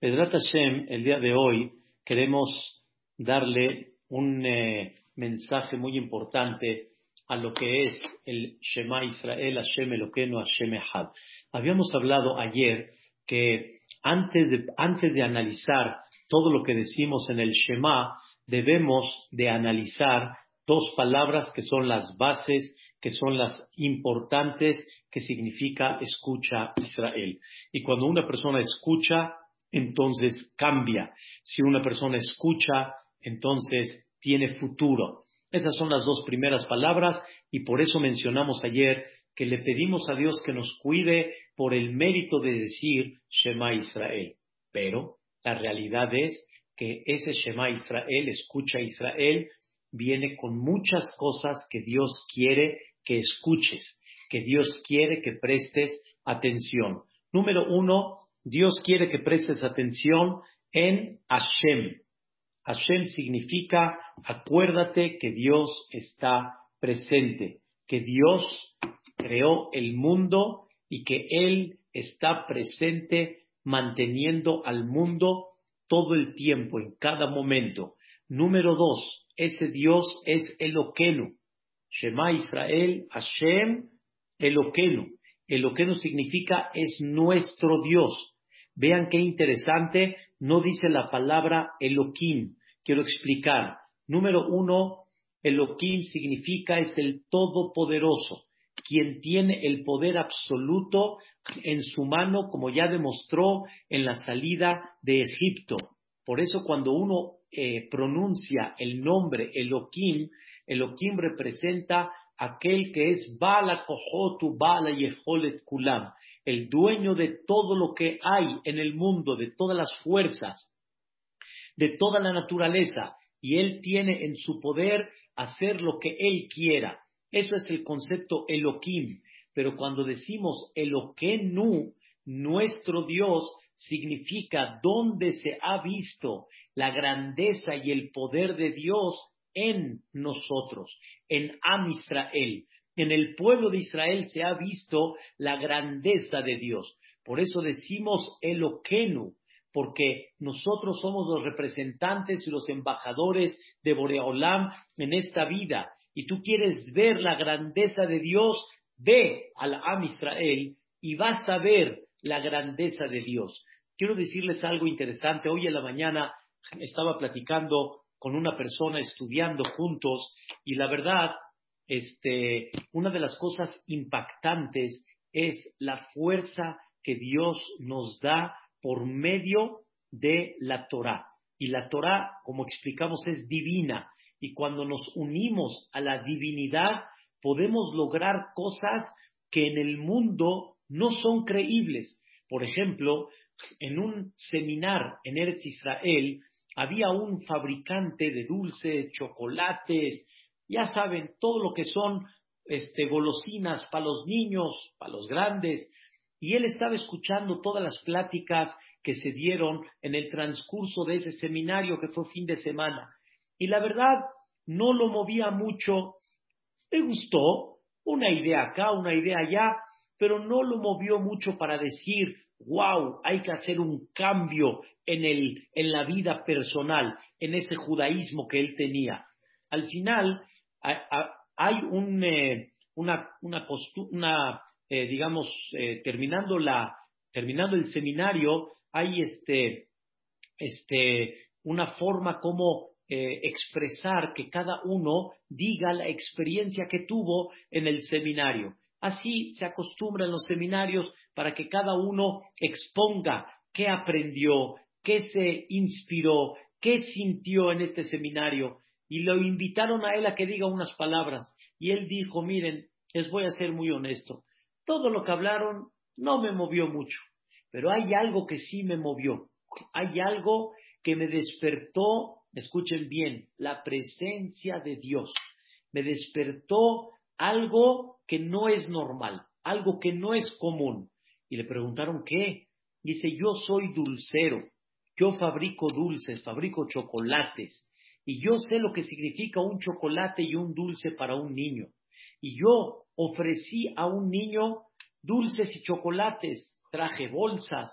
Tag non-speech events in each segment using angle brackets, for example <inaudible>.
Pedrat Hashem, el día de hoy queremos darle un eh, mensaje muy importante a lo que es el Shema Israel, Hashem Eloqueno, Hashem Echad. Habíamos hablado ayer que antes de, antes de analizar todo lo que decimos en el Shema, debemos de analizar dos palabras que son las bases, que son las importantes, que significa escucha Israel. Y cuando una persona escucha, entonces cambia. Si una persona escucha, entonces tiene futuro. Esas son las dos primeras palabras y por eso mencionamos ayer que le pedimos a Dios que nos cuide por el mérito de decir Shema Israel. Pero la realidad es que ese Shema Israel, escucha Israel, viene con muchas cosas que Dios quiere que escuches, que Dios quiere que prestes atención. Número uno, Dios quiere que prestes atención en Hashem. Hashem significa, acuérdate que Dios está presente, que Dios creó el mundo y que Él está presente manteniendo al mundo todo el tiempo, en cada momento. Número dos, ese Dios es Eloquenu. Shema Israel, Hashem, Eloquenu. Eloquenu significa es nuestro Dios. Vean qué interesante, no dice la palabra Elohim. Quiero explicar. Número uno, Elohim significa es el Todopoderoso, quien tiene el poder absoluto en su mano, como ya demostró en la salida de Egipto. Por eso cuando uno eh, pronuncia el nombre Elohim, Elohim representa aquel que es Bala Kohotu, Bala Yeholet Kulam, el dueño de todo lo que hay en el mundo, de todas las fuerzas, de toda la naturaleza, y él tiene en su poder hacer lo que él quiera. Eso es el concepto Elohim. Pero cuando decimos Eloquenu, nuestro Dios, significa donde se ha visto la grandeza y el poder de Dios en nosotros, en Am Israel. En el pueblo de Israel se ha visto la grandeza de Dios. Por eso decimos Eloquenu, porque nosotros somos los representantes y los embajadores de Boreolam en esta vida. Y tú quieres ver la grandeza de Dios, ve al Am Israel y vas a ver la grandeza de Dios. Quiero decirles algo interesante. Hoy en la mañana estaba platicando con una persona, estudiando juntos, y la verdad este, una de las cosas impactantes es la fuerza que Dios nos da por medio de la Torah. Y la Torah, como explicamos, es divina. Y cuando nos unimos a la divinidad, podemos lograr cosas que en el mundo no son creíbles. Por ejemplo, en un seminar en Eretz Israel, había un fabricante de dulces, chocolates, ya saben, todo lo que son este, golosinas para los niños, para los grandes, y él estaba escuchando todas las pláticas que se dieron en el transcurso de ese seminario que fue fin de semana. Y la verdad, no lo movía mucho, le gustó, una idea acá, una idea allá, pero no lo movió mucho para decir, wow, hay que hacer un cambio en, el, en la vida personal, en ese judaísmo que él tenía. Al final, hay un, eh, una, una, eh, digamos, eh, terminando, la, terminando el seminario, hay este, este, una forma como expresar que cada uno diga la experiencia que tuvo en el seminario. Así se acostumbra en los seminarios para que cada uno exponga qué aprendió, qué se inspiró, qué sintió en este seminario y lo invitaron a él a que diga unas palabras. Y él dijo, miren, les voy a ser muy honesto, todo lo que hablaron no me movió mucho, pero hay algo que sí me movió, hay algo que me despertó, escuchen bien, la presencia de Dios, me despertó algo que no es normal, algo que no es común. Y le preguntaron, ¿qué? Dice, yo soy dulcero, yo fabrico dulces, fabrico chocolates, y yo sé lo que significa un chocolate y un dulce para un niño. Y yo ofrecí a un niño dulces y chocolates, traje bolsas.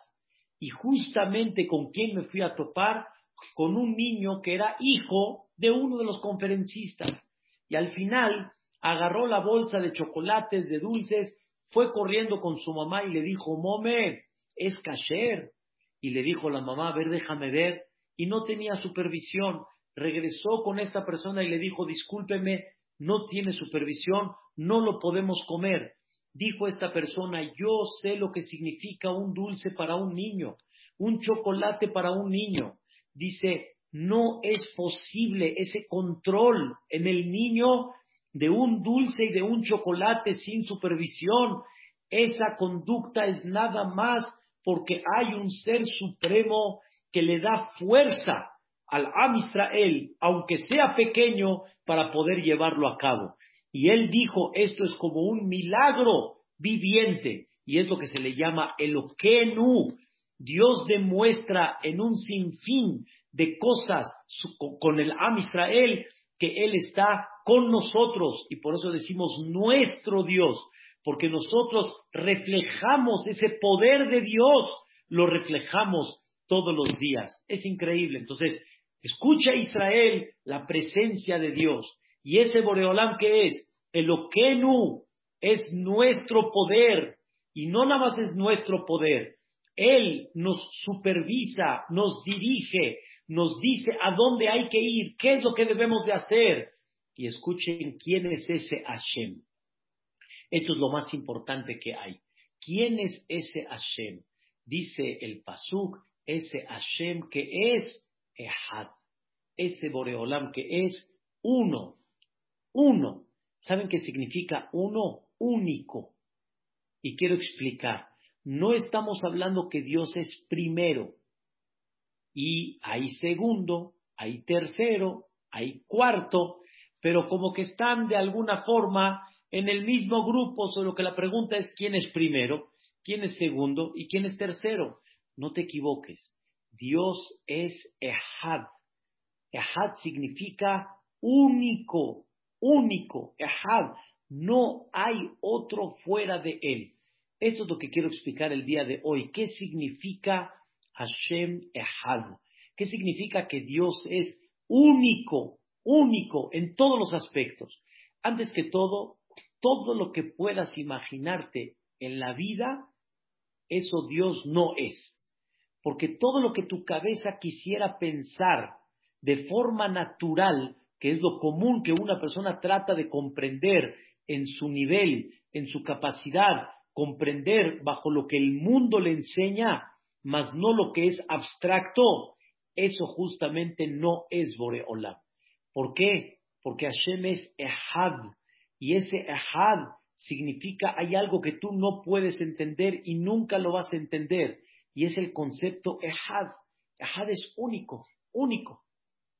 y justamente con quién me fui a topar, con un niño que era hijo de uno de los conferencistas. Y al final agarró la bolsa de chocolates, de dulces, fue corriendo con su mamá y le dijo, Mome, es kasher. Y le dijo la mamá, a ver, déjame ver. Y no tenía supervisión. Regresó con esta persona y le dijo, discúlpeme, no tiene supervisión, no lo podemos comer. Dijo esta persona, yo sé lo que significa un dulce para un niño, un chocolate para un niño. Dice, no es posible ese control en el niño de un dulce y de un chocolate sin supervisión. Esa conducta es nada más porque hay un ser supremo que le da fuerza al Am Israel, aunque sea pequeño, para poder llevarlo a cabo. Y él dijo, esto es como un milagro viviente, y es lo que se le llama el Okenu. Dios demuestra en un sinfín de cosas con el Am Israel que Él está con nosotros, y por eso decimos nuestro Dios, porque nosotros reflejamos ese poder de Dios, lo reflejamos todos los días. Es increíble. Entonces, escucha Israel la presencia de Dios. Y ese Boreolam que es, el Okenu, es nuestro poder. Y no nada más es nuestro poder. Él nos supervisa, nos dirige, nos dice a dónde hay que ir, qué es lo que debemos de hacer. Y escuchen quién es ese Hashem. Esto es lo más importante que hay. ¿Quién es ese Hashem? Dice el Pasuk, ese Hashem que es Ehad, ese Boreolam que es uno, uno. ¿Saben qué significa uno? Único. Y quiero explicar, no estamos hablando que Dios es primero, y hay segundo, hay tercero, hay cuarto, pero como que están de alguna forma en el mismo grupo, solo que la pregunta es quién es primero, quién es segundo y quién es tercero. No te equivoques, Dios es Ehad. Ehad significa único, único, Ehad. No hay otro fuera de él. Esto es lo que quiero explicar el día de hoy. ¿Qué significa Hashem Ehad? ¿Qué significa que Dios es único, único en todos los aspectos? Antes que todo, todo lo que puedas imaginarte en la vida, eso Dios no es. Porque todo lo que tu cabeza quisiera pensar de forma natural, que es lo común que una persona trata de comprender en su nivel, en su capacidad, comprender bajo lo que el mundo le enseña, mas no lo que es abstracto, eso justamente no es Boreolam. ¿Por qué? Porque Hashem es Ehad, y ese Ehad significa hay algo que tú no puedes entender y nunca lo vas a entender, y es el concepto Ehad. Ehad es único, único,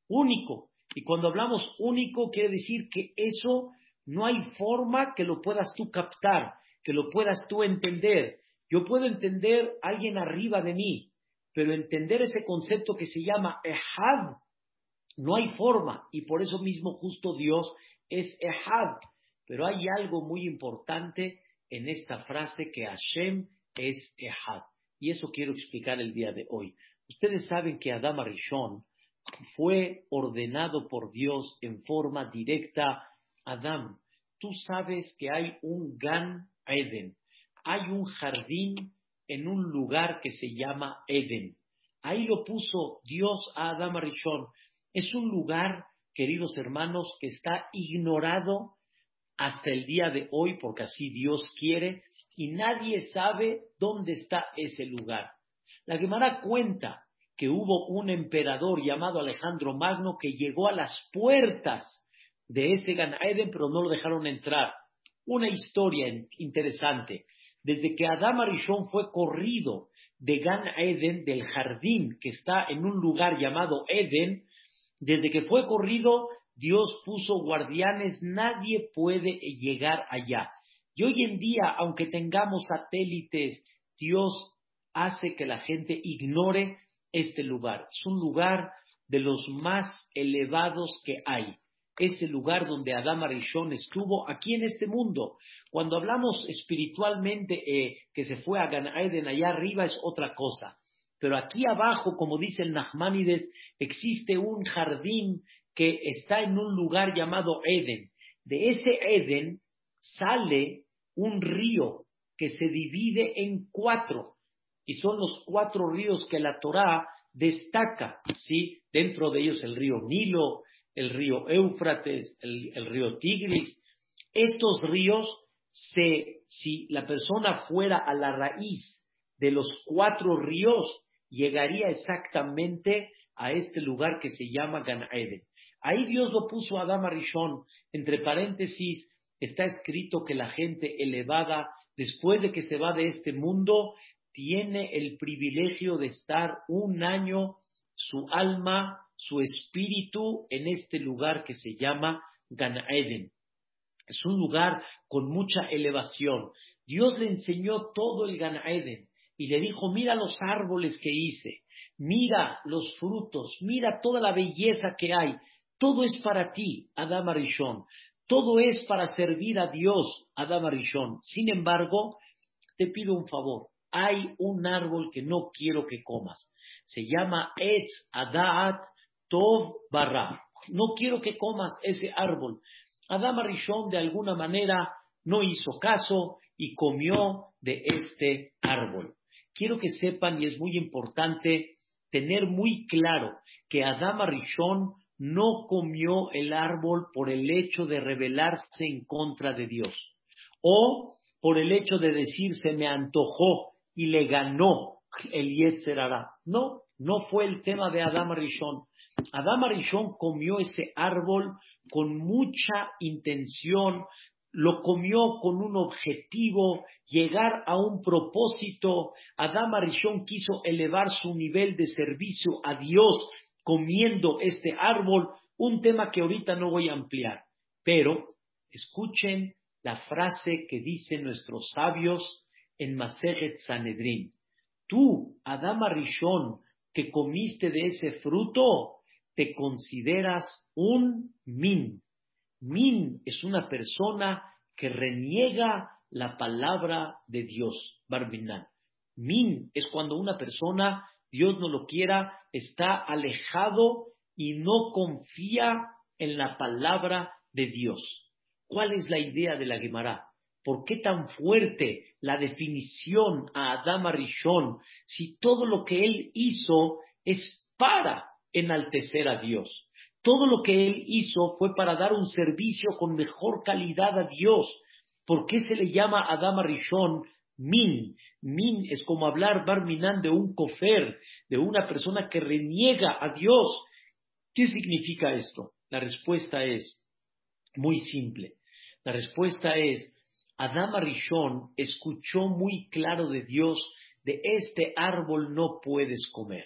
único. Y cuando hablamos único, quiere decir que eso no hay forma que lo puedas tú captar, que lo puedas tú entender. Yo puedo entender a alguien arriba de mí, pero entender ese concepto que se llama Ehad, no hay forma. Y por eso mismo justo Dios es Ehad. Pero hay algo muy importante en esta frase que Hashem es Ehad. Y eso quiero explicar el día de hoy. Ustedes saben que Adam Arishon fue ordenado por Dios en forma directa. Adam, tú sabes que hay un Gan Eden, hay un jardín en un lugar que se llama Eden. Ahí lo puso Dios a Adam Arishon. Es un lugar, queridos hermanos, que está ignorado hasta el día de hoy, porque así Dios quiere, y nadie sabe dónde está ese lugar. La Gemara cuenta que hubo un emperador llamado Alejandro Magno que llegó a las puertas de ese Gan Eden, pero no lo dejaron entrar. Una historia interesante. Desde que Adam Arishon fue corrido de Gan Eden, del jardín que está en un lugar llamado Eden, desde que fue corrido, Dios puso guardianes, nadie puede llegar allá. Y hoy en día, aunque tengamos satélites, Dios hace que la gente ignore este lugar. Es un lugar de los más elevados que hay. Es el lugar donde Adam Arishon estuvo aquí en este mundo. Cuando hablamos espiritualmente eh, que se fue a Gan Eden allá arriba es otra cosa. Pero aquí abajo, como dice el Nachmanides, existe un jardín que está en un lugar llamado Eden. De ese Eden sale un río que se divide en cuatro, y son los cuatro ríos que la Torá destaca, ¿sí? Dentro de ellos el río Nilo, el río Éufrates, el, río Tigris. Estos ríos, si la persona fuera a la raíz de los cuatro ríos, llegaría exactamente a este lugar que se llama Gan Eden. Ahí Dios lo puso a Adama Rishon, entre paréntesis, está escrito que la gente elevada, después de que se va de este mundo, tiene el privilegio de estar un año su alma, su espíritu en este lugar que se llama Gan Eden. Es un lugar con mucha elevación. Dios le enseñó todo el Gan Eden y le dijo, mira los árboles que hice, mira los frutos, mira toda la belleza que hay. Todo es para ti, Adam Arishon. Todo es para servir a Dios, Adam Arishon. Sin embargo, te pido un favor. Hay un árbol que no quiero que comas. Se llama Etz Adat Tov Barra. No quiero que comas ese árbol. Adam Arishon de alguna manera no hizo caso y comió de este árbol. Quiero que sepan, y es muy importante tener muy claro, que Adam Arishon no comió el árbol por el hecho de rebelarse en contra de Dios o por el hecho de decir se me antojó y le ganó el Yetzerara. No, no fue el tema de Adam Arishon. Adam Arishon comió ese árbol con mucha intención, lo comió con un objetivo, llegar a un propósito. Adam Arishon quiso elevar su nivel de servicio a Dios comiendo este árbol, un tema que ahorita no voy a ampliar. Pero escuchen la frase que dicen nuestros sabios en Maseret Sanedrin. Tú, Adama Rishon, que comiste de ese fruto, te consideras un min. Min es una persona que reniega la palabra de Dios, Barbinan. Min es cuando una persona Dios no lo quiera, está alejado y no confía en la palabra de Dios. ¿Cuál es la idea de la Gemara? ¿Por qué tan fuerte la definición a Adama Rishon si todo lo que él hizo es para enaltecer a Dios? Todo lo que él hizo fue para dar un servicio con mejor calidad a Dios. ¿Por qué se le llama Adama Rishon Min. Min es como hablar Barminan de un cofer, de una persona que reniega a Dios. ¿Qué significa esto? La respuesta es muy simple. La respuesta es, Adama Rishon escuchó muy claro de Dios, de este árbol no puedes comer.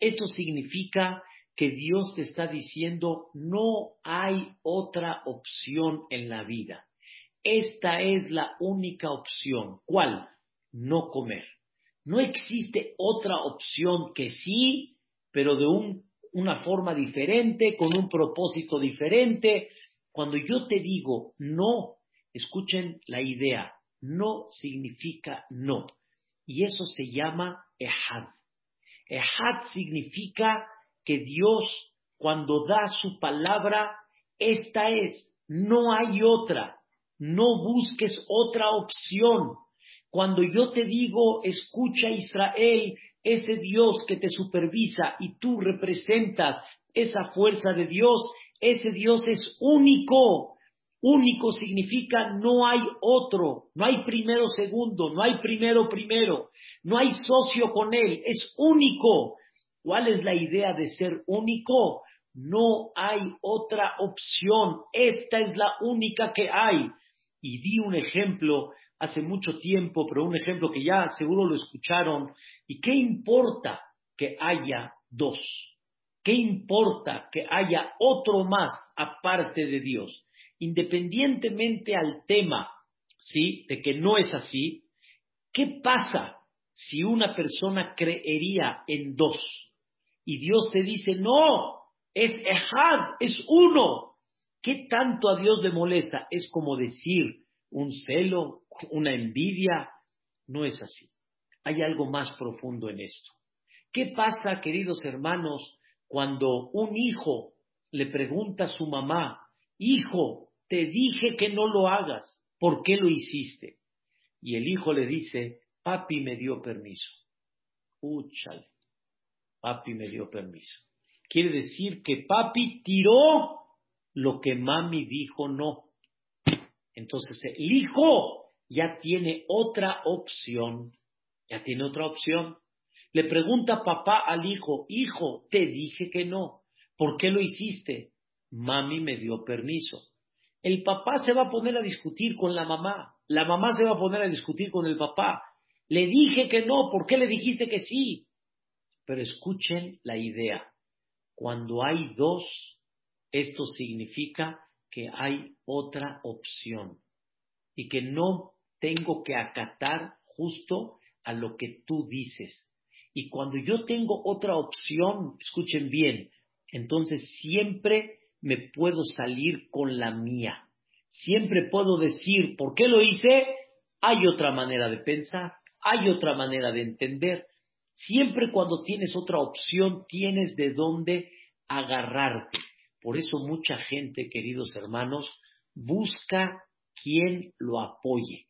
Esto significa que Dios te está diciendo, no hay otra opción en la vida. Esta es la única opción. ¿Cuál? no comer. No existe otra opción que sí, pero de una forma diferente, con un propósito diferente. Cuando yo te digo no, escuchen la idea, no significa no. Y eso se llama ehad. Ehad significa que Dios, cuando da su palabra, esta es, no hay otra. No busques otra opción. Cuando yo te digo, escucha Israel, ese Dios que te supervisa y tú representas esa fuerza de Dios, ese Dios es único. Único significa no hay otro, no hay primero segundo, no hay primero primero, no hay socio con él, es único. ¿Cuál es la idea de ser único? No hay otra opción, esta es la única que hay. Y di un ejemplo hace mucho tiempo, pero un ejemplo que ya seguro lo escucharon. ¿Y qué importa que haya dos? ¿Qué importa que haya otro más aparte de Dios? Independientemente al tema, ¿sí? De que no es así, ¿qué pasa si una persona creería en dos? Y Dios te dice, no, es Ehad, es uno. ¿Qué tanto a Dios le molesta? Es como decir, un celo, una envidia. No es así. Hay algo más profundo en esto. ¿Qué pasa, queridos hermanos, cuando un hijo le pregunta a su mamá, hijo, te dije que no lo hagas, ¿por qué lo hiciste? Y el hijo le dice, papi me dio permiso. Úchale, papi me dio permiso. Quiere decir que papi tiró lo que mami dijo no. Entonces el hijo ya tiene otra opción, ya tiene otra opción. Le pregunta papá al hijo, hijo, te dije que no, ¿por qué lo hiciste? Mami me dio permiso. El papá se va a poner a discutir con la mamá, la mamá se va a poner a discutir con el papá. Le dije que no, ¿por qué le dijiste que sí? Pero escuchen la idea. Cuando hay dos, esto significa que hay otra opción y que no tengo que acatar justo a lo que tú dices. Y cuando yo tengo otra opción, escuchen bien, entonces siempre me puedo salir con la mía. Siempre puedo decir, ¿por qué lo hice? Hay otra manera de pensar, hay otra manera de entender. Siempre cuando tienes otra opción, tienes de dónde agarrarte. Por eso mucha gente, queridos hermanos, busca quien lo apoye,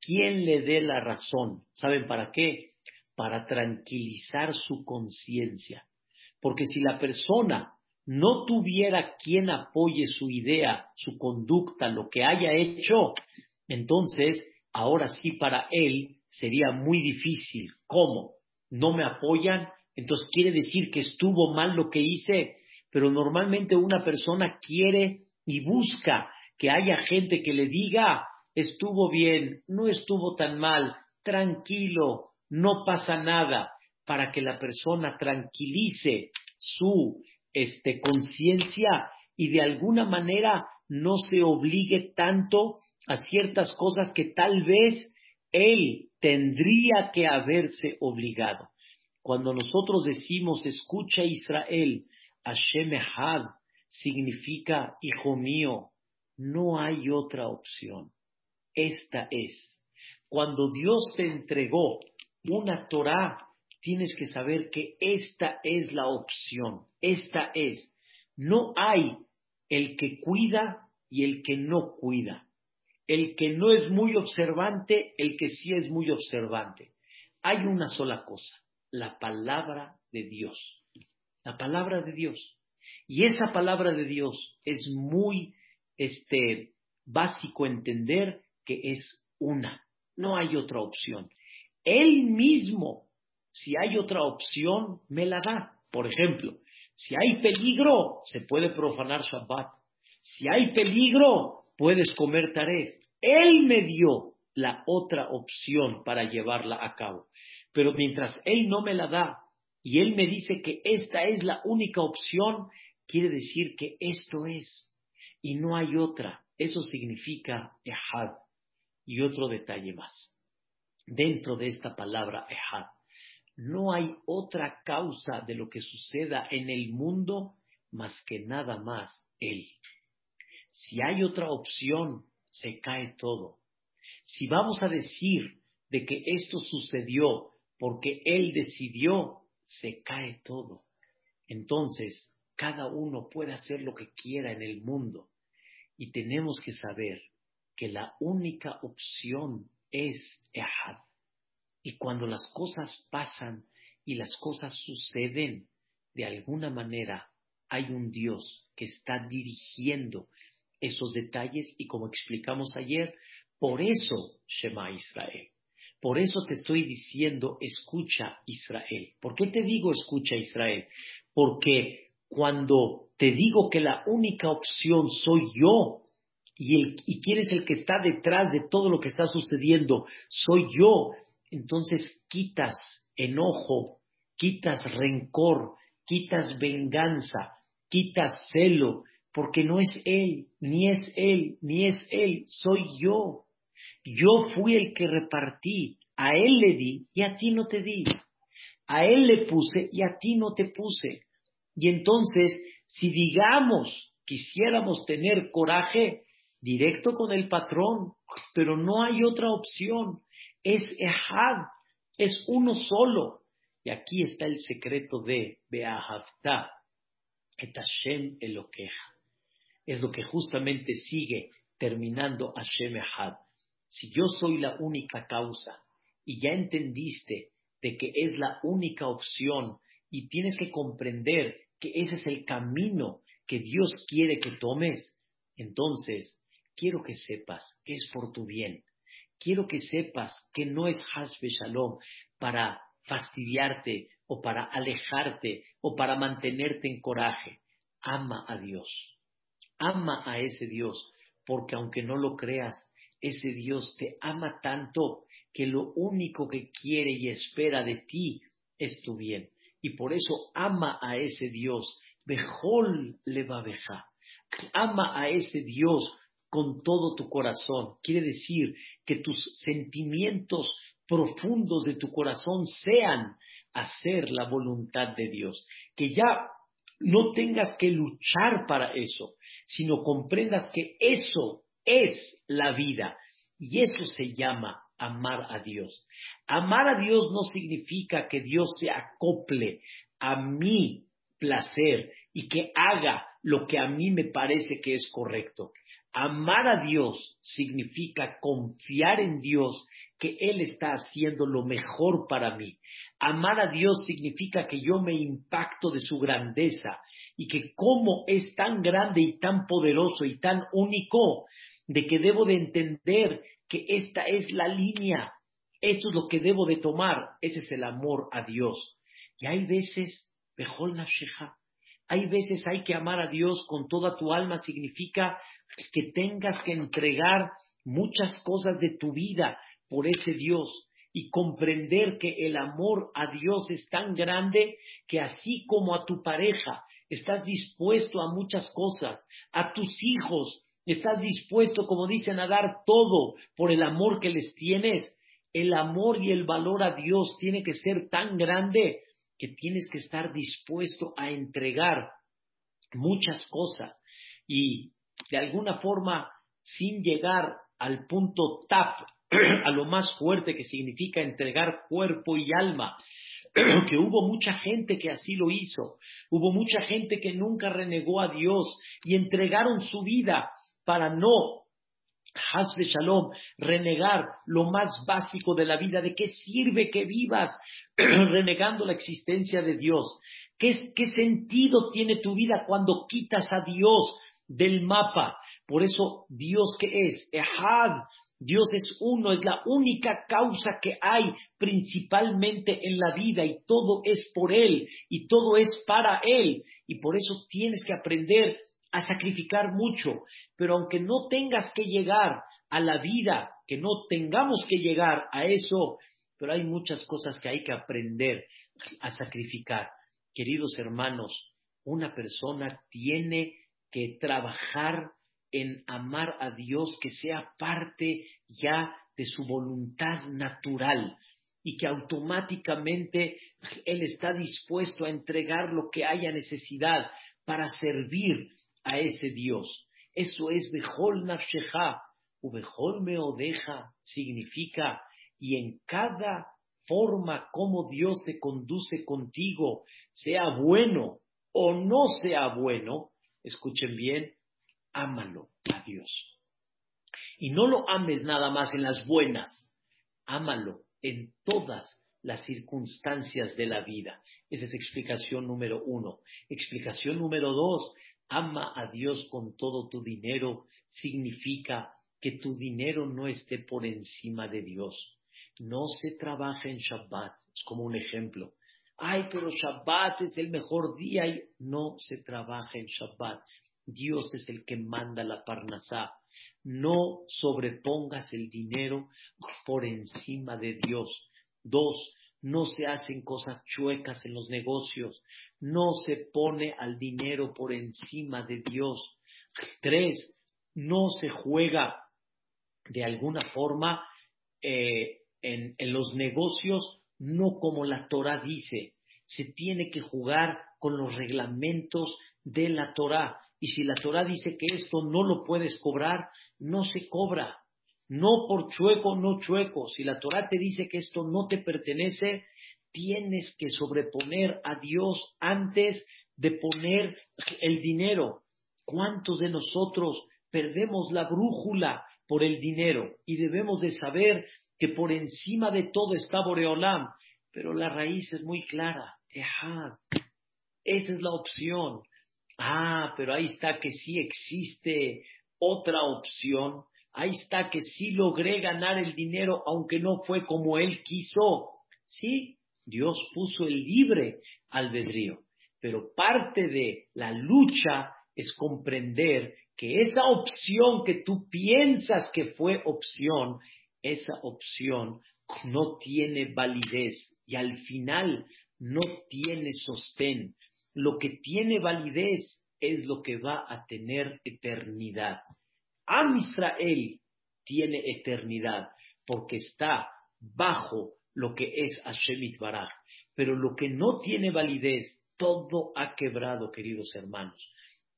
quien le dé la razón. ¿Saben para qué? Para tranquilizar su conciencia. Porque si la persona no tuviera quien apoye su idea, su conducta, lo que haya hecho, entonces ahora sí para él sería muy difícil. ¿Cómo? ¿No me apoyan? Entonces quiere decir que estuvo mal lo que hice pero normalmente una persona quiere y busca que haya gente que le diga, estuvo bien, no estuvo tan mal, tranquilo, no pasa nada, para que la persona tranquilice su este, conciencia y de alguna manera no se obligue tanto a ciertas cosas que tal vez él tendría que haberse obligado. Cuando nosotros decimos, escucha Israel, Hashem Ehad significa, hijo mío, no hay otra opción. Esta es. Cuando Dios te entregó una Torah, tienes que saber que esta es la opción. Esta es. No hay el que cuida y el que no cuida. El que no es muy observante, el que sí es muy observante. Hay una sola cosa, la palabra de Dios la palabra de Dios. Y esa palabra de Dios es muy este, básico entender que es una, no hay otra opción. Él mismo, si hay otra opción, me la da. Por ejemplo, si hay peligro, se puede profanar Shabbat. Si hay peligro, puedes comer taref. Él me dio la otra opción para llevarla a cabo. Pero mientras Él no me la da, y él me dice que esta es la única opción, quiere decir que esto es y no hay otra. Eso significa ehad. Y otro detalle más. Dentro de esta palabra ehad, no hay otra causa de lo que suceda en el mundo más que nada más él. Si hay otra opción, se cae todo. Si vamos a decir de que esto sucedió porque él decidió, se cae todo. Entonces, cada uno puede hacer lo que quiera en el mundo y tenemos que saber que la única opción es Ehad. Y cuando las cosas pasan y las cosas suceden, de alguna manera hay un Dios que está dirigiendo esos detalles y como explicamos ayer, por eso Shema Israel. Por eso te estoy diciendo, escucha Israel. ¿Por qué te digo escucha Israel? Porque cuando te digo que la única opción soy yo y, el, y quién es el que está detrás de todo lo que está sucediendo, soy yo, entonces quitas enojo, quitas rencor, quitas venganza, quitas celo, porque no es él, ni es él, ni es él, soy yo. Yo fui el que repartí, a él le di y a ti no te di. A él le puse y a ti no te puse. Y entonces, si digamos, quisiéramos tener coraje, directo con el patrón, pero no hay otra opción. Es Ehad, es uno solo. Y aquí está el secreto de Beahavta, et Hashem Elokeja. Es lo que justamente sigue terminando Hashem Ehad. Si yo soy la única causa y ya entendiste de que es la única opción y tienes que comprender que ese es el camino que Dios quiere que tomes, entonces quiero que sepas que es por tu bien. Quiero que sepas que no es Hasbe Shalom para fastidiarte o para alejarte o para mantenerte en coraje. Ama a Dios. Ama a ese Dios, porque aunque no lo creas, ese Dios te ama tanto que lo único que quiere y espera de ti es tu bien. Y por eso ama a ese Dios. Bejol le va Ama a ese Dios con todo tu corazón. Quiere decir que tus sentimientos profundos de tu corazón sean hacer la voluntad de Dios. Que ya no tengas que luchar para eso, sino comprendas que eso es la vida. Y eso se llama amar a Dios. Amar a Dios no significa que Dios se acople a mi placer y que haga lo que a mí me parece que es correcto. Amar a Dios significa confiar en Dios que Él está haciendo lo mejor para mí. Amar a Dios significa que yo me impacto de su grandeza y que como es tan grande y tan poderoso y tan único, de que debo de entender que esta es la línea, esto es lo que debo de tomar, ese es el amor a Dios. Y hay veces, Bejol Nafsheja, hay veces hay que amar a Dios con toda tu alma, significa que tengas que entregar muchas cosas de tu vida por ese Dios y comprender que el amor a Dios es tan grande que así como a tu pareja estás dispuesto a muchas cosas, a tus hijos estás dispuesto, como dicen, a dar todo por el amor que les tienes, el amor y el valor a Dios tiene que ser tan grande que tienes que estar dispuesto a entregar muchas cosas y de alguna forma sin llegar al punto tap, <clears throat> a lo más fuerte que significa entregar cuerpo y alma, <clears throat> que hubo mucha gente que así lo hizo, hubo mucha gente que nunca renegó a Dios y entregaron su vida para no, Hasbe Shalom, renegar lo más básico de la vida. ¿De qué sirve que vivas <clears throat> renegando la existencia de Dios? ¿Qué, ¿Qué sentido tiene tu vida cuando quitas a Dios del mapa? Por eso, Dios que es, Ehad, Dios es uno, es la única causa que hay principalmente en la vida y todo es por Él y todo es para Él. Y por eso tienes que aprender a sacrificar mucho, pero aunque no tengas que llegar a la vida, que no tengamos que llegar a eso, pero hay muchas cosas que hay que aprender a sacrificar. Queridos hermanos, una persona tiene que trabajar en amar a Dios que sea parte ya de su voluntad natural y que automáticamente Él está dispuesto a entregar lo que haya necesidad para servir a ese Dios. Eso es Bejol Nafsheja, o Bejol Meodeja, significa, y en cada forma como Dios se conduce contigo, sea bueno o no sea bueno, escuchen bien, ámalo a Dios. Y no lo ames nada más en las buenas, ámalo en todas las circunstancias de la vida. Esa es explicación número uno. Explicación número dos, ama a Dios con todo tu dinero significa que tu dinero no esté por encima de Dios. No se trabaja en Shabbat, es como un ejemplo. Ay, pero Shabbat es el mejor día no se trabaja en Shabbat. Dios es el que manda la parnasá. No sobrepongas el dinero por encima de Dios. Dos, no se hacen cosas chuecas en los negocios. No se pone al dinero por encima de Dios. Tres, no se juega de alguna forma eh, en, en los negocios, no como la Torah dice. Se tiene que jugar con los reglamentos de la Torah. Y si la Torah dice que esto no lo puedes cobrar, no se cobra. No por chueco, no chueco. Si la Torah te dice que esto no te pertenece, tienes que sobreponer a Dios antes de poner el dinero. ¿Cuántos de nosotros perdemos la brújula por el dinero? Y debemos de saber que por encima de todo está Boreolam, pero la raíz es muy clara. Esa es la opción. Ah, pero ahí está que sí existe otra opción. Ahí está que sí logré ganar el dinero aunque no fue como él quiso. Sí, Dios puso el libre albedrío. Pero parte de la lucha es comprender que esa opción que tú piensas que fue opción, esa opción no tiene validez y al final no tiene sostén. Lo que tiene validez es lo que va a tener eternidad. Am Israel tiene eternidad porque está bajo lo que es Hashem Baraj. Pero lo que no tiene validez, todo ha quebrado, queridos hermanos.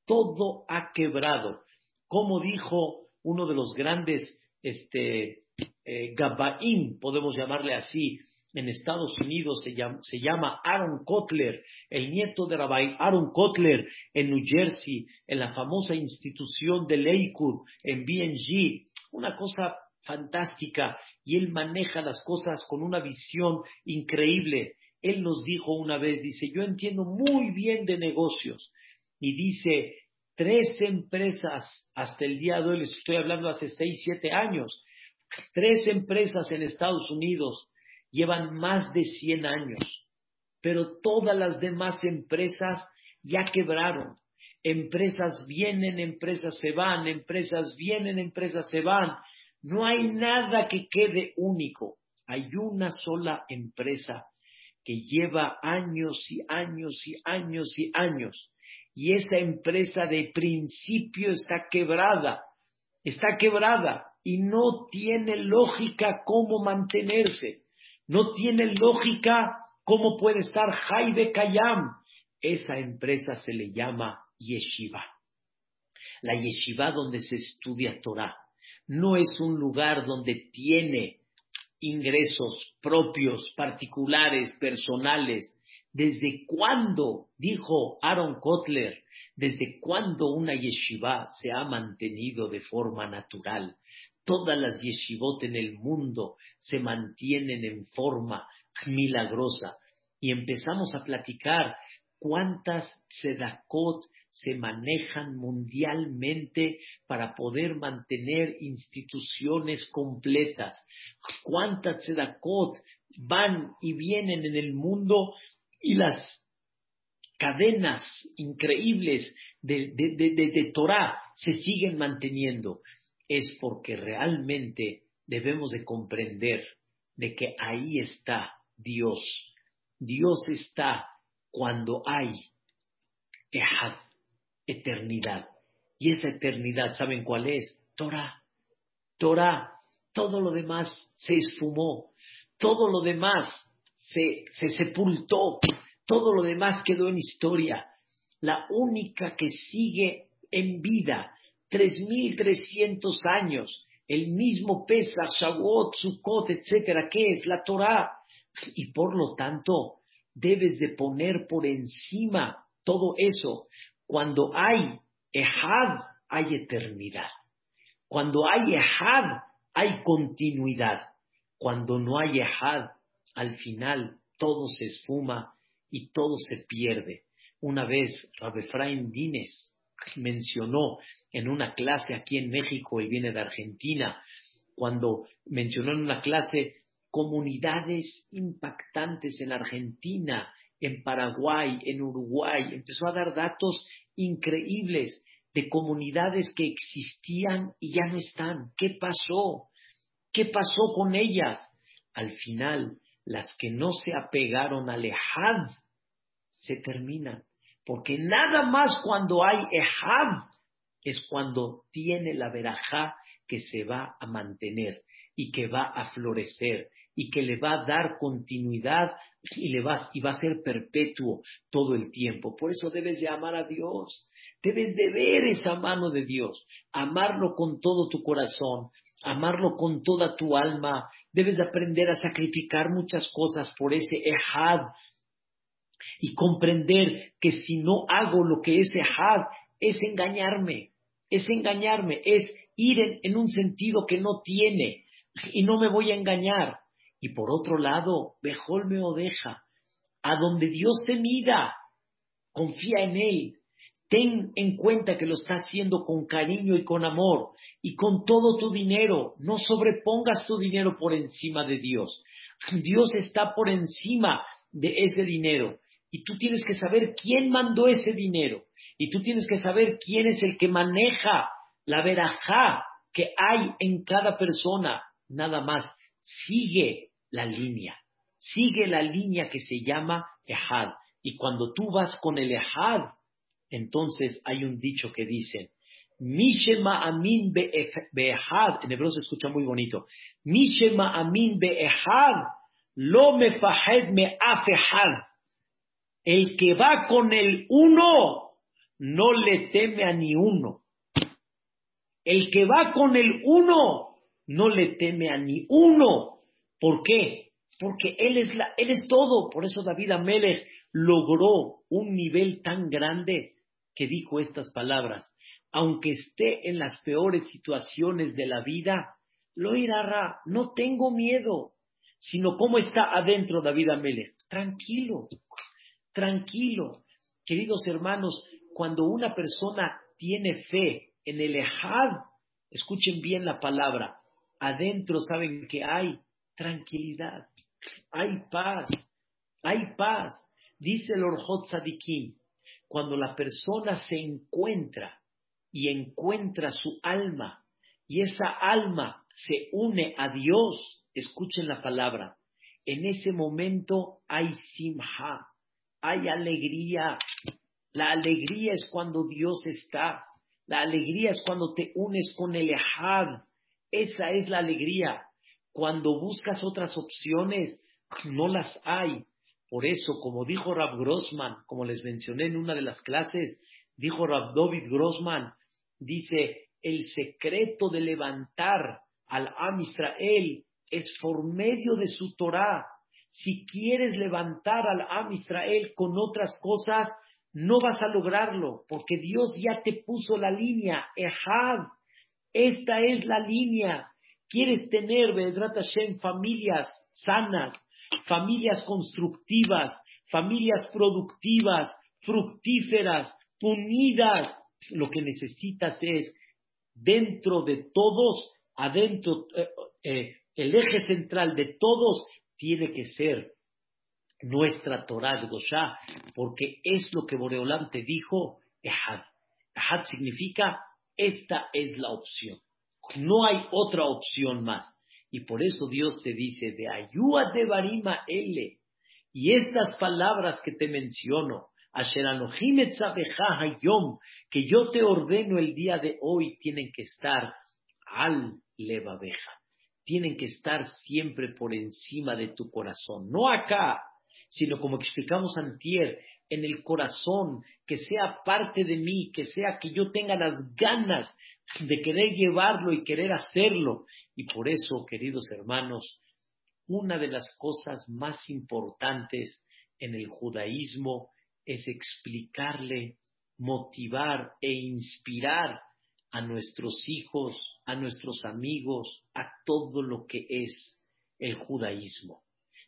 Todo ha quebrado. Como dijo uno de los grandes este, eh, Gabaim, podemos llamarle así, en Estados Unidos se llama, se llama, Aaron Kotler, el nieto de Rabbi Aaron Kotler en New Jersey, en la famosa institución de Lakewood, en BNG. Una cosa fantástica y él maneja las cosas con una visión increíble. Él nos dijo una vez, dice, yo entiendo muy bien de negocios y dice, tres empresas hasta el día de hoy, les estoy hablando hace seis, siete años, tres empresas en Estados Unidos llevan más de 100 años, pero todas las demás empresas ya quebraron. Empresas vienen, empresas se van, empresas vienen, empresas se van. No hay nada que quede único. Hay una sola empresa que lleva años y años y años y años. Y esa empresa de principio está quebrada. Está quebrada y no tiene lógica cómo mantenerse. No tiene lógica cómo puede estar Jaibe Kayam. Esa empresa se le llama Yeshiva. La Yeshiva donde se estudia Torah no es un lugar donde tiene ingresos propios, particulares, personales. ¿Desde cuándo, dijo Aaron Kotler, desde cuándo una yeshiva se ha mantenido de forma natural? Todas las yeshivot en el mundo se mantienen en forma milagrosa. Y empezamos a platicar cuántas tzedakot se manejan mundialmente para poder mantener instituciones completas. ¿Cuántas tzedakot van y vienen en el mundo y las cadenas increíbles de, de, de Torah se siguen manteniendo? Es porque realmente debemos de comprender de que ahí está Dios. Dios está cuando hay eternidad. Y esa eternidad, ¿saben cuál es? Torah. Torah. Todo lo demás se esfumó. Todo lo demás se, se sepultó. Todo lo demás quedó en historia. La única que sigue en vida, 3.300 años, el mismo Pesach, Shavuot, Sukkot, etcétera, ¿qué es? La Torah. Y por lo tanto, debes de poner por encima todo eso. Cuando hay Ehad, hay eternidad. Cuando hay Ehad, hay continuidad. Cuando no hay Ehad, al final todo se esfuma y todo se pierde. Una vez Rabefraim Dines mencionó en una clase aquí en México, él viene de Argentina, cuando mencionó en una clase comunidades impactantes en Argentina, en Paraguay, en Uruguay, empezó a dar datos increíbles de comunidades que existían y ya no están. ¿Qué pasó? ¿Qué pasó con ellas? Al final, las que no se apegaron al Ejad se terminan. Porque nada más cuando hay Ejad es cuando tiene la verajá que se va a mantener y que va a florecer y que le va a dar continuidad y, le va, y va a ser perpetuo todo el tiempo. Por eso debes de amar a Dios, debes de ver esa mano de Dios, amarlo con todo tu corazón, amarlo con toda tu alma. Debes aprender a sacrificar muchas cosas por ese Ehad y comprender que si no hago lo que es Ehad, es engañarme, es engañarme, es ir en, un sentido que no tiene y no me voy a engañar. Y por otro lado, Bejol me odeja, a donde Dios te mida, confía en Él, ten en cuenta que lo está haciendo con cariño y con amor y con todo tu dinero. No sobrepongas tu dinero por encima de Dios. Dios está por encima de ese dinero y tú tienes que saber quién mandó ese dinero y tú tienes que saber quién es el que maneja la verajá que hay en cada persona. Nada más, sigue la línea, sigue la línea que se llama Ehad. Y cuando tú vas con el Ehad, entonces hay un dicho que dice, Mishema amin be'ehad, en hebreo se escucha muy bonito, Mishema amin be'ehad, lo me fahed me afehad. El que va con el uno no le teme a ni uno. El que va con el uno no le teme a ni uno. ¿Por qué? Porque él es, la, él es todo. Por eso David Amelech logró un nivel tan grande que dijo estas palabras. Aunque esté en las peores situaciones de la vida, lo irá, no tengo miedo, sino cómo está adentro David Amelech. Tranquilo, tranquilo. Queridos hermanos, cuando una persona tiene fe en el Ejad, escuchen bien la palabra, adentro saben que hay tranquilidad, hay paz, hay paz. Dice el Orjot Sadikim, cuando la persona se encuentra y encuentra su alma y esa alma se une a Dios, escuchen la palabra, en ese momento hay simha, hay alegría, la alegría es cuando Dios está. La alegría es cuando te unes con el Ehad. Esa es la alegría. Cuando buscas otras opciones, no las hay. Por eso, como dijo Rab Grossman, como les mencioné en una de las clases, dijo Rab David Grossman, dice, el secreto de levantar al Am Israel es por medio de su Torah. Si quieres levantar al Am Israel con otras cosas, no vas a lograrlo, porque Dios ya te puso la línea, Ehad, esta es la línea. Quieres tener, Vedrat Hashem, familias sanas, familias constructivas, familias productivas, fructíferas, unidas. Lo que necesitas es, dentro de todos, adentro, eh, eh, el eje central de todos tiene que ser nuestra Torah Goshá, porque es lo que Boreolam te dijo, Ehad. Ehad significa, esta es la opción. No hay otra opción más. Y por eso Dios te dice, de ayúa de Barima Ele. Y estas palabras que te menciono, Hayom, que yo te ordeno el día de hoy, tienen que estar al levabeja. Tienen que estar siempre por encima de tu corazón. No acá, sino como explicamos antier, en el corazón, que sea parte de mí, que sea que yo tenga las ganas de querer llevarlo y querer hacerlo. Y por eso, queridos hermanos, una de las cosas más importantes en el judaísmo es explicarle, motivar e inspirar a nuestros hijos, a nuestros amigos, a todo lo que es el judaísmo.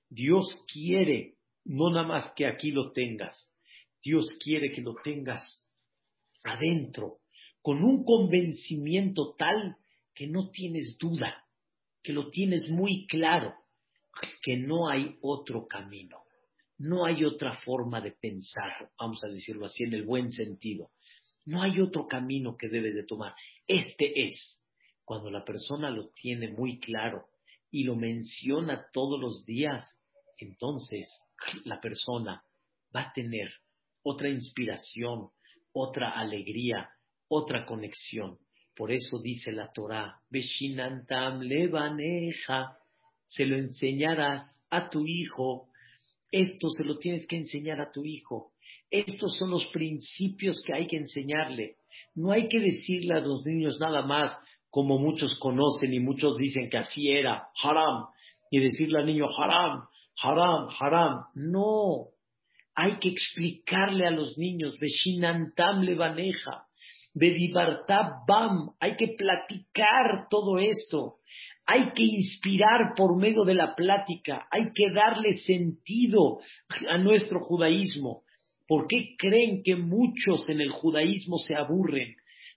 Dios quiere no nada más que aquí lo tengas. Dios quiere que lo tengas adentro, con un convencimiento tal que no tienes duda, que lo tienes muy claro, que no hay otro camino, no hay otra forma de pensar, vamos a decirlo así en el buen sentido. No hay otro camino que debes de tomar. Este es. Cuando la persona lo tiene muy claro y lo menciona todos los días, entonces la persona va a tener otra inspiración, otra alegría, otra conexión. Por eso dice la Torah, Beshinantam levaneja, se lo enseñarás a tu hijo. Esto se lo tienes que enseñar a tu hijo. Estos son los principios que hay que enseñarle. No hay que decirle a los niños nada más como muchos conocen y muchos dicen que así era, haram. y decirle al niño haram, haram, haram. No, hay que explicarle a los niños, Veshinantam levaneja, bam, hay que platicar todo esto. Hay que inspirar por medio de la plática, hay que darle sentido a nuestro judaísmo. ¿Por qué creen que muchos en el judaísmo se aburren?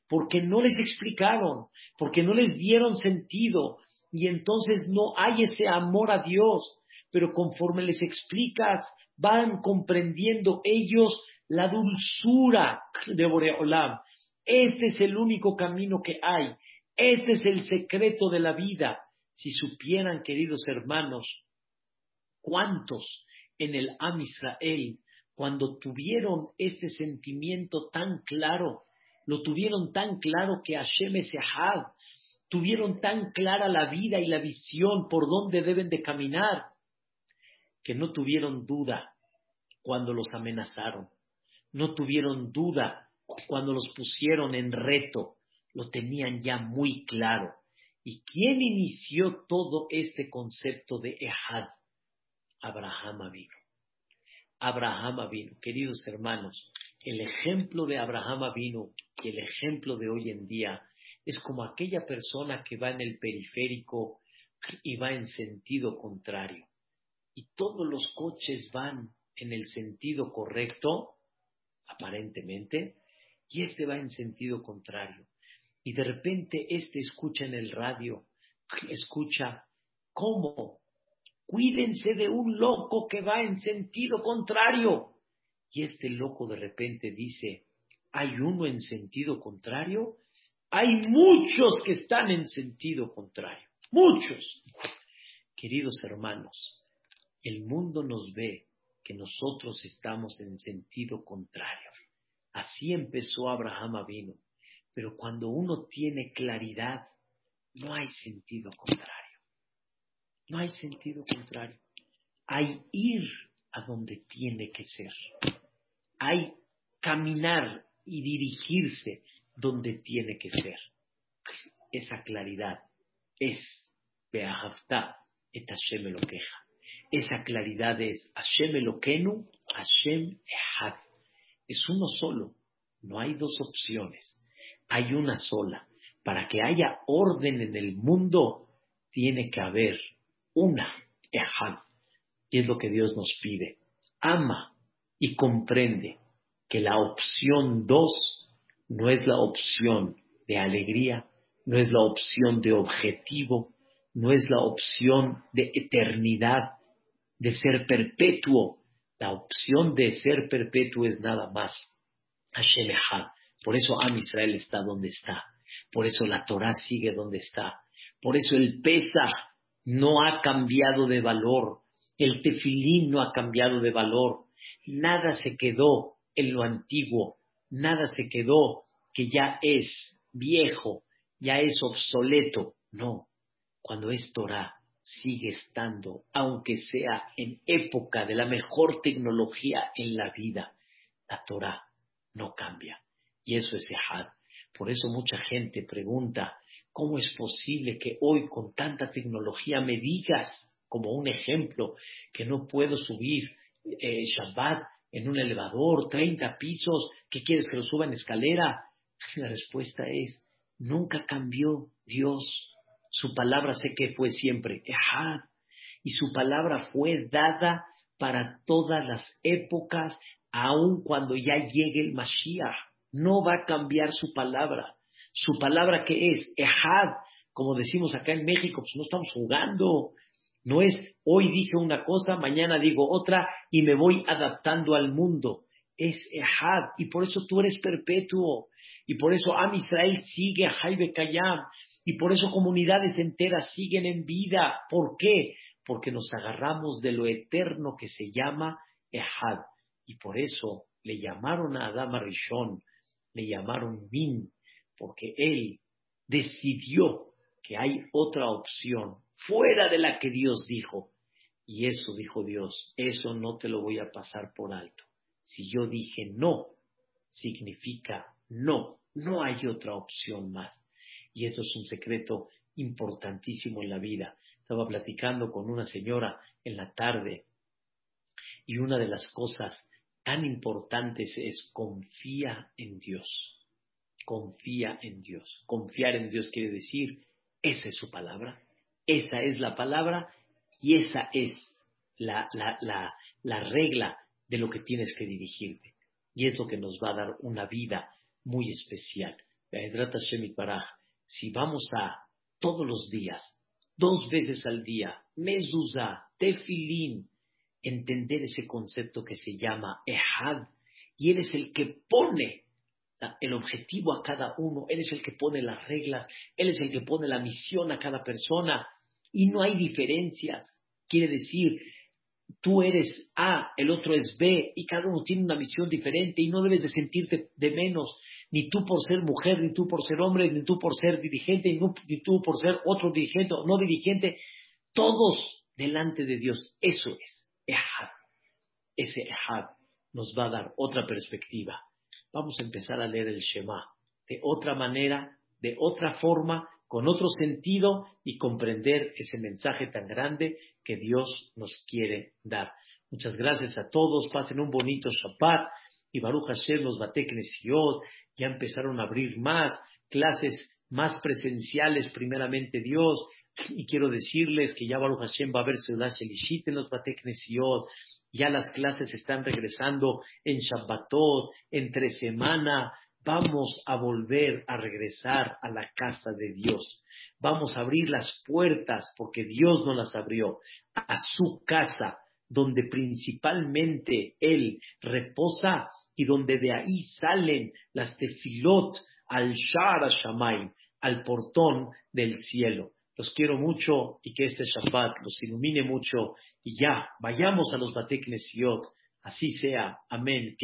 Porque no les explicaron, porque no les dieron sentido y entonces no hay ese amor a Dios. Pero conforme les explicas, van comprendiendo ellos la dulzura de Boreolam. Este es el único camino que hay. Este es el secreto de la vida. Si supieran, queridos hermanos, cuántos en el Am Israel, cuando tuvieron este sentimiento tan claro, lo tuvieron tan claro que Hashem Esehad, tuvieron tan clara la vida y la visión por dónde deben de caminar, que no tuvieron duda cuando los amenazaron, no tuvieron duda cuando los pusieron en reto, lo tenían ya muy claro. ¿Y quién inició todo este concepto de Ehad? Abraham vino. Abraham vino. Queridos hermanos, el ejemplo de Abraham vino y el ejemplo de hoy en día es como aquella persona que va en el periférico y va en sentido contrario. Y todos los coches van en el sentido correcto, aparentemente, y este va en sentido contrario y de repente este escucha en el radio, escucha, ¿cómo? Cuídense de un loco que va en sentido contrario. Y este loco de repente dice, ¿hay uno en sentido contrario? Hay muchos que están en sentido contrario. Muchos. Queridos hermanos, el mundo nos ve que nosotros estamos en sentido contrario. Así empezó Abraham Avino. Pero cuando uno tiene claridad, no hay sentido contrario. No hay sentido contrario. Hay ir a donde tiene que ser. Hay caminar y dirigirse donde tiene que ser. Esa claridad es Beahavta et Hashem lo queja. Esa claridad es Hashem Eloquenu, Hashem Ehad. Es uno solo. No hay dos opciones hay una sola. Para que haya orden en el mundo, tiene que haber una Ejad. Y es lo que Dios nos pide. Ama y comprende que la opción dos no es la opción de alegría, no es la opción de objetivo, no es la opción de eternidad, de ser perpetuo. La opción de ser perpetuo es nada más Hashem. Por eso Am Israel está donde está. Por eso la Torah sigue donde está. Por eso el Pesach no ha cambiado de valor. El tefilín no ha cambiado de valor. Nada se quedó en lo antiguo. Nada se quedó que ya es viejo, ya es obsoleto. No. Cuando es Torah, sigue estando, aunque sea en época de la mejor tecnología en la vida. La Torah no cambia. Y eso es Ehad. Por eso mucha gente pregunta, ¿cómo es posible que hoy con tanta tecnología me digas, como un ejemplo, que no puedo subir eh, Shabbat en un elevador, 30 pisos, ¿qué quieres que lo suba en escalera? <laughs> La respuesta es, nunca cambió Dios. Su palabra sé que fue siempre Ehad. Y su palabra fue dada para todas las épocas, aun cuando ya llegue el Mashiach no va a cambiar su palabra. Su palabra que es Ehad, como decimos acá en México, pues no estamos jugando. No es hoy dije una cosa, mañana digo otra y me voy adaptando al mundo. Es Ehad y por eso tú eres perpetuo. Y por eso Am Israel sigue a Jaibe Kayam. Y por eso comunidades enteras siguen en vida. ¿Por qué? Porque nos agarramos de lo eterno que se llama Ehad. Y por eso le llamaron a Adam Rishon le llamaron Min, porque él decidió que hay otra opción fuera de la que Dios dijo. Y eso dijo Dios, eso no te lo voy a pasar por alto. Si yo dije no, significa no, no hay otra opción más. Y eso es un secreto importantísimo en la vida. Estaba platicando con una señora en la tarde y una de las cosas tan importantes es confía en Dios. Confía en Dios. Confiar en Dios quiere decir, esa es su palabra, esa es la palabra y esa es la, la regla de lo que tienes que dirigirte. Y es lo que nos va a dar una vida muy especial. Si vamos a todos los días, dos veces al día, mezuzá, tefilín, entender ese concepto que se llama ehad, y Él es el que pone el objetivo a cada uno, Él es el que pone las reglas, Él es el que pone la misión a cada persona, y no hay diferencias. Quiere decir, tú eres A, el otro es B, y cada uno tiene una misión diferente, y no debes de sentirte de menos, ni tú por ser mujer, ni tú por ser hombre, ni tú por ser dirigente, ni, tú por ser otro dirigente o no dirigente, todos delante de Dios. Eso es Ehad. Ese Ehad nos va a dar otra perspectiva. Vamos a empezar a leer el Shema de otra manera, de otra forma, con otro sentido y comprender ese mensaje tan grande que Dios nos quiere dar. Muchas gracias a todos, pasen un bonito Shabbat. Y Baruch Hashem los Bateknesiot ya empezaron a abrir más clases más presenciales, primeramente Dios, y quiero decirles que ya Baruch Hashem va a haber Ciudad Shelishit en los Bateknesiot, ya las clases están regresando en Shabbatot, entre semana, vamos a volver a regresar a la casa de Dios. Vamos a abrir las puertas, porque Dios no las abrió, a su casa, donde principalmente Él reposa y donde de ahí salen las tefilot al Shar Shamayim, al portón del cielo. Los quiero mucho y que este Shabbat los ilumine mucho y ya, vayamos a los Batek Así sea. Amén.